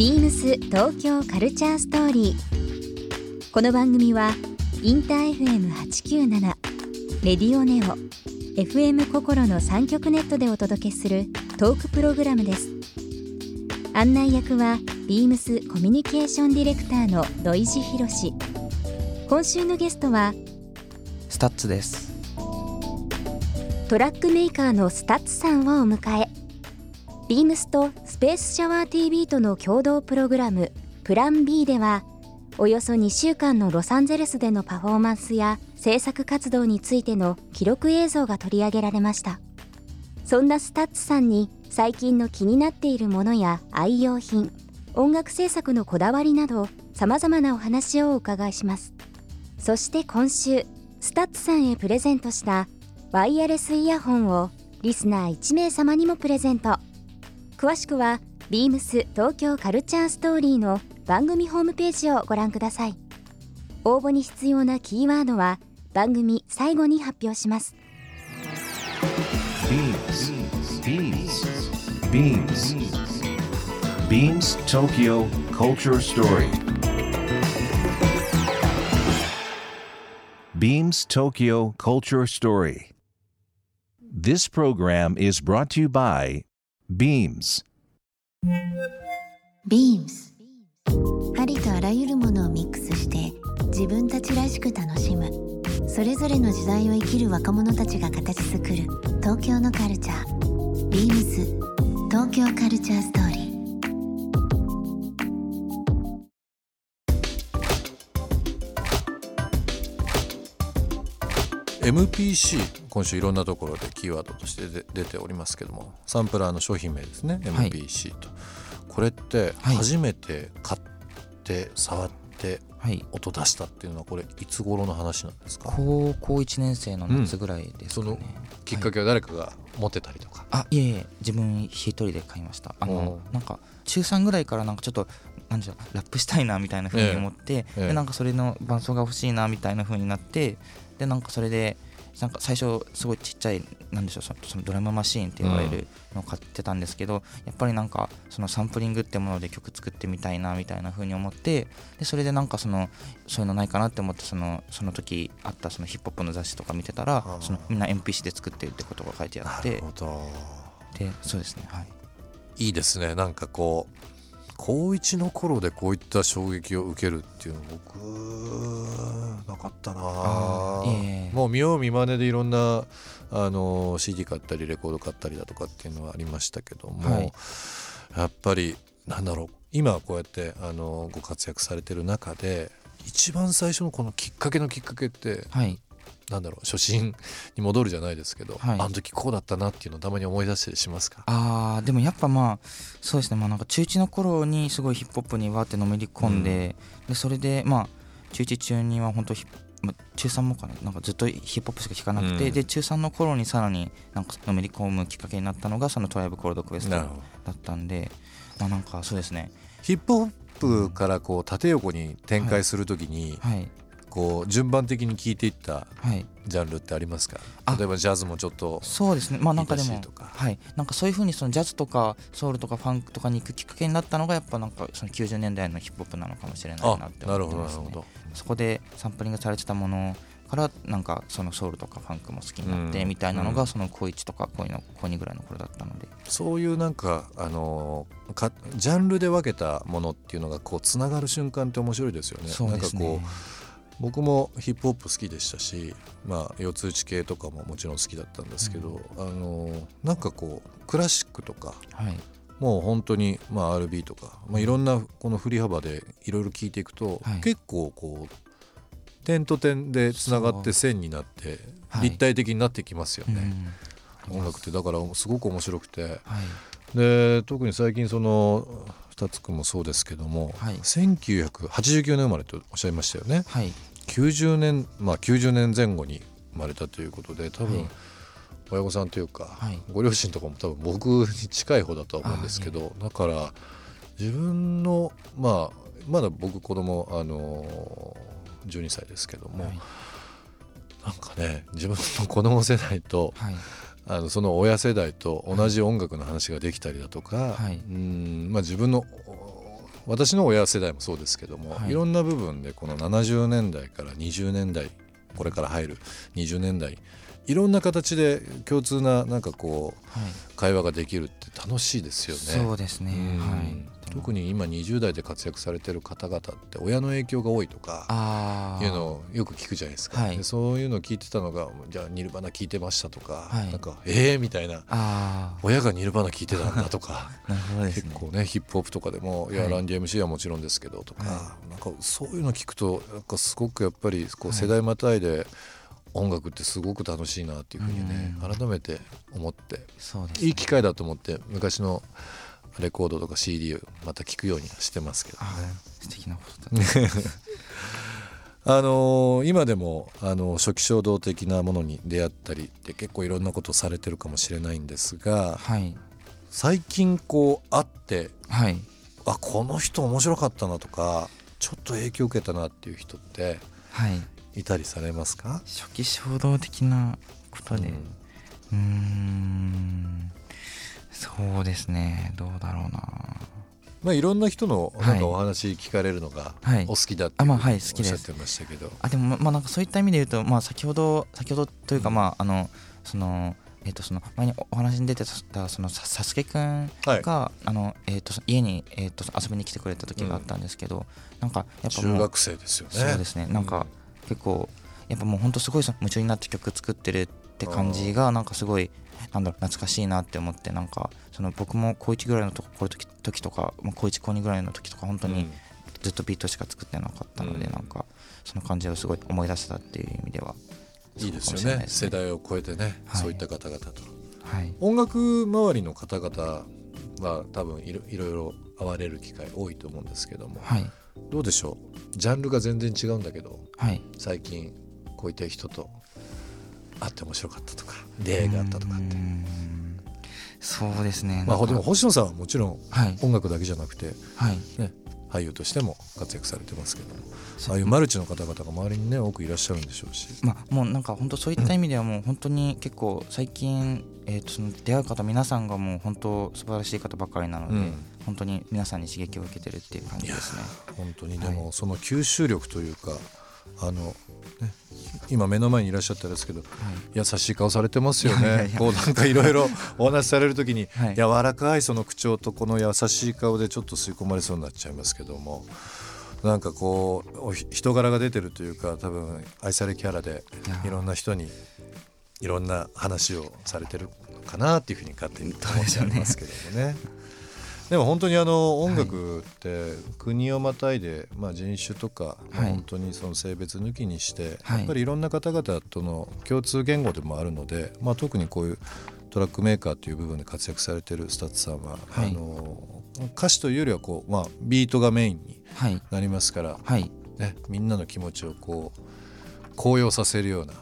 BEAMS 東京カルチャーストーリー。この番組はインター FM897 レディオネオ FM 心の三極ネットでお届けするトークプログラムです。案内役は BEAMS コミュニケーションディレクターの土井地博。今週のゲストは STUTS ですトラックメーカーの STUTS さんをお迎えBEAMS とスペースシャワー TV との共同プログラムプラン B ではおよそ2週間のロサンゼルスでのパフォーマンスや制作活動についての記録映像が取り上げられました。そんな STUTS さんに最近の気になっているものや愛用品音楽制作のこだわりなどさまざまなお話をお伺いします。そして今週 STUTS さんへプレゼントしたワイヤレスイヤホンをリスナー1名様にもプレゼント。詳しくは beams 東京カルチャーストーリーの番組ホームページをご覧ください応募に必要なキーワードは番組最後に発表します BeamsBeamsBeamsTokyo Culture Story Beams Tokyo Culture Story This program is brought to you by Beams. ビームスありとあらゆるものをミックスして自分たちらしく楽しむ。それぞれの時代を生きる若者たちが形作る東京のカルチャー。ビームス東京カルチャーストーリー。MPC 今週いろんなところでキーワードとしてで出ておりますけどもサンプラーの商品名ですねはい。MPC と、これってはい。初めて買って触ってはい。音出したっていうのはこれいつ頃の話なんですか？高校1年生の夏ぐらいですそのかね、きっかけは誰かが持ってたりとか、あいえいえ自分一人で買いました。あおのなんか中3ぐらいからなんかちょっとなんでしょうラップしたいなみたいな風に思って、ええ。でなんかそれの伴奏が欲しいなみたいな風になってでなんかそれでなんか最初すごいちっちゃいなんでしょうそのドラムマシーンって言われるのを買ってたんですけど、やっぱりなんかそのサンプリングってもので曲作ってみたいなみたいな風に思ってでそれでなんかそのそういうのないかなって思ってそのその時あったそのヒップホップの雑誌とか見てたらそのみんな MPC で作ってるってことが書いてあってでそうですねはい。いいですね。なんかこう高1の頃でこういった衝撃を受けるっていうの僕なかったな。ええ。もう見よう見まねでいろんなあの CD 買ったりレコード買ったりだとかっていうのはありましたけども、はい。やっぱりなんだろう。今こうやってあのご活躍されてる中で一番最初のこのきっかけのきっかけってはい。なんだろう。初心に戻るじゃないですけど、はい。あの時こうだったなっていうのをたまに思い出したりしますか？あーでもやっぱまあそうですね。まあなんか中1の頃にすごいヒップホップにわーってのめり込んで,、でそれでまあ中1中2は本当まあ中3もかな？なんかずっとヒップホップしか聴かなくて、うん。で中3の頃にさらになんかのめり込むきっかけになったのがそのトライブコールドクエスト。だったんでまあなんかそうですね。ヒップホップからこう縦横に展開するときにはいこう順番的に聴いていったはい。ジャンルってありますか？あ。例えばジャズもちょっとそうですね。まあなんかでもはい。なんかそういうふうにそのジャズとかソウルとかファンクとかに行くきっかけになったのがやっぱなんかその90年代のヒップホップなのかもしれないあなって思ってますね。そこでサンプリングされてたものからなんかそのソウルとかファンクも好きになってうん。みたいなのうん。がその高1とか高2の高2ぐらいの頃だったので。そういうなんかあのかジャンルで分けたものっていうのがこうつながる瞬間って面白いですよね。そうですね。なんかこう僕もヒップホップ好きでしたし、まあ、四つ打ち系とかももちろん好きだったんですけど、あのなんかこうクラシックとかはい。もう本当に、まあ、RB とか、まあ、いろんなこの振り幅でいろいろ聞いていくと、はい。結構こう点と点でつながって線になってはい。立体的になってきますようん。ね、音楽って。だからすごく面白くて。はい。で特に最近その二つくんもそうですけども、はい。1989年生まれとおっしゃいましたよね。はい90年まあ90年前後に生まれたということで多分、はい。親御さんというか、はい。ご両親とかも多分僕に近い方だとは思うんですけどだから自分のまあまだ僕子供あの12歳ですけども、はい。なんかね自分の子供世代とはい。あのその親世代と同じ音楽の話ができたりだとか、はい。うんまあ、自分のお私の親世代もそうですけども、はい。い、ろんな部分でこの70年代から20年代これから入る20年代いろんな形で共通ななんかこうはい。会話ができるって楽しいですよね。そうですね。うん。はい。特に今20代で活躍されてる方々って親の影響が多いとかいうのをよく聞くじゃないですか、はい。でそういうのを聞いてたのがじゃあニルバナ聞いてましたとか、はい。なんかええー、みたいな。あ親がニルバナ聞いてたんだとか。あ なるほどですね。結構ねヒップホップとかでも、い、やはいランディ MC はもちろんですけどとか、はなんかそういうの聞くとなんかすごくやっぱりこうはい。世代またいで音楽ってすごく楽しいなっていうふうにね、うん。改めて思ってね。いい機会だと思って昔のレコードとか CD をまた聞くようにしてますけど。ね。素敵なことだ。あのー今でも、あの初期衝動的なものに出会ったりって結構いろんなことをされてるかもしれないんですがはい。最近こう会ってはい。あこの人面白かったなとかちょっと影響を受けたなっていう人ってはいいたりされますか、初期衝動的なことで。うん。うーん。そうですね。どうだろうな。まあ、いろんな人のはいなんかお話聞かれるのがはい。お好きだってあまあいおっはい好きです。しゃってましたけど、あでもまあなんかそういった意味で言うとまあ先ほど先ほどというかまああのそのえっ、とその前にお話に出てたそのささすけくんはい。が、あのえっ、と家にえっ、と遊びに来てくれた時があったんですけど、なんかやっぱ中学生ですよね。そうですね。なんか結構やっぱもうほんとすごい夢中になって曲作ってるって感じがなんかすごいなんだろう懐かしいなって思ってなんかその僕も高1ぐらいのとこ時時とか、まあ、高1高2ぐらいの時とか本当にうん。ずっとビートしか作ってなかったので、うん。なんかその感じをすごい思い出せたっていう意味ではいいですよね。世代を超えてね、はい。そういった方々と。はい。音楽周りの方々は多分いろいろいろ会われる機会多いと思うんですけども。はいどうでしょう？ジャンルが全然違うんだけどはい。最近こういった人と会って面白かったとか出会いがあったとかって。そうですね。まあでも星野さんはもちろんはい。音楽だけじゃなくてはい。ね俳優としても活躍されてますけどもそう。ああいうマルチの方々が周りにね多くいらっしゃるんでしょうし。まあ、もうなんか本当そういった意味ではもう本当に結構最近、えー、とその出会う方皆さんがもう本当素晴らしい方ばかりなので、うん。本当に皆さんに刺激を受けてるっていう感じですね。本当にでもその吸収力というかあの、ね、今目の前にいらっしゃったんですけど優しい顔されてますよね。こうなんかいろいろお話しされる時にはい。柔らかいその口調とこの優しい顔でちょっと吸い込まれそうになっちゃいますけどもなんかこうお人柄が出てるというか多分愛されキャラでいろんな人にいろんな話をされてるのかなっていうふうに勝手に思っちゃいますけどもね。でも本当にあの音楽って国をまたいで、まあ、人種とか、本当にその性別抜きにして、はい。やっぱりいろんな方々との共通言語でもあるので、まあ、特にこういうトラックメーカーという部分で活躍されてる STUTS さんは、はい。あの歌詞というよりはこう、まあ、ビートがメインにはい。なりますから、はい。ね、みんなの気持ちをこう高揚させるような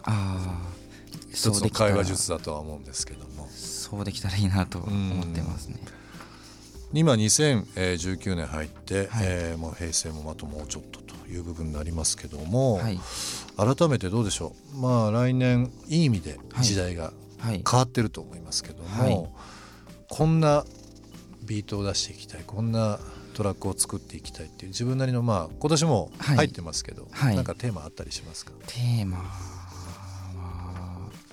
一つの会話術だとは思うんですけども。そうできたらいいなと思ってますね。今2019年入って、はい。えーもう平成もあともうちょっとという部分になりますけども、はい。改めてどうでしょう。まあ来年いい意味ではい時代がはい。変わってると思いますけども、はい。こんなビートを出していきたいこんなトラックを作っていきたいっていう自分なりのまあ今年もはい。入ってますけど、はい。なんかテーマあったりしますか？テーマは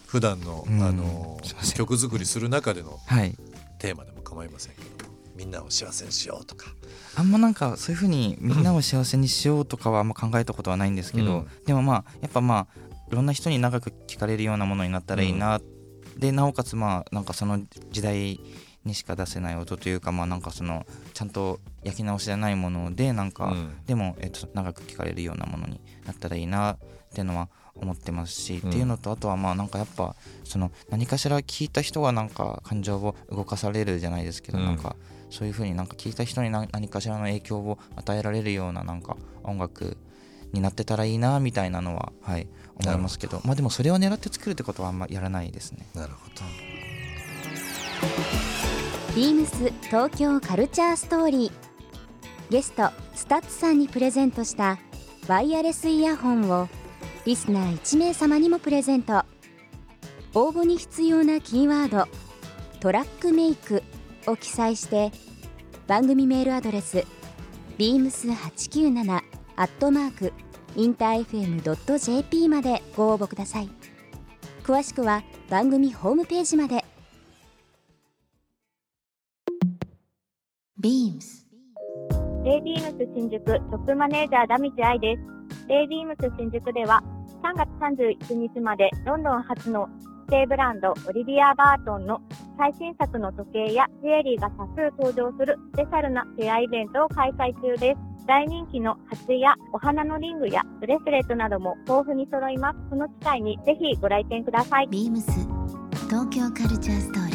普段の,、うん。あの曲作りする中でのはい。テーマでも構いませんけどみんなを幸せにしようとか。あんまなんかそういうふうにみんなを幸せにしようとかはあんま考えたことはないんですけど、うん。でもまあやっぱまあいろんな人に長く聞かれるようなものになったらいいな、でなおかつまあなんかその時代にしか出せない音というかまあなんかそのちゃんと焼き直しじゃないものでなんか、うん。でも、えっと、長く聞かれるようなものになったらいいなっていうのは思ってますし、うん。っていうのとあとはまあなんかやっぱその何かしら聞いた人がなんか感情を動かされるじゃないですけど、うん。なんかそういうふうになんか聞いた人に何何かしらの影響を与えられるようななんか音楽になってたらいいなみたいなのははい思いますけど。まあでもそれを狙って作るってことはあんまやらないですね。なるほどビームス東京カルチャーストーリー。ゲストスタッツさんにプレゼントしたワイヤレスイヤホンをリスナー1名様にもプレゼント。応募に必要なキーワード「トラックメイク」を記載して番組メールアドレス beams897 アットマークインター FM.jp までご応募ください。詳しくは番組ホームページまで。Beams デイビームス新宿トップマネージャー田道愛です。デイビームス新宿では3月31日までロンドン初の指定ブランドオリビア・バートンの最新作の時計やジュエリーが多数登場するスペシャルなフェアイベントを開催中です。大人気のハチやお花のリングやブレスレットなども豊富に揃います。この機会にぜひご来店ください。beams 東京カルチャーストーリー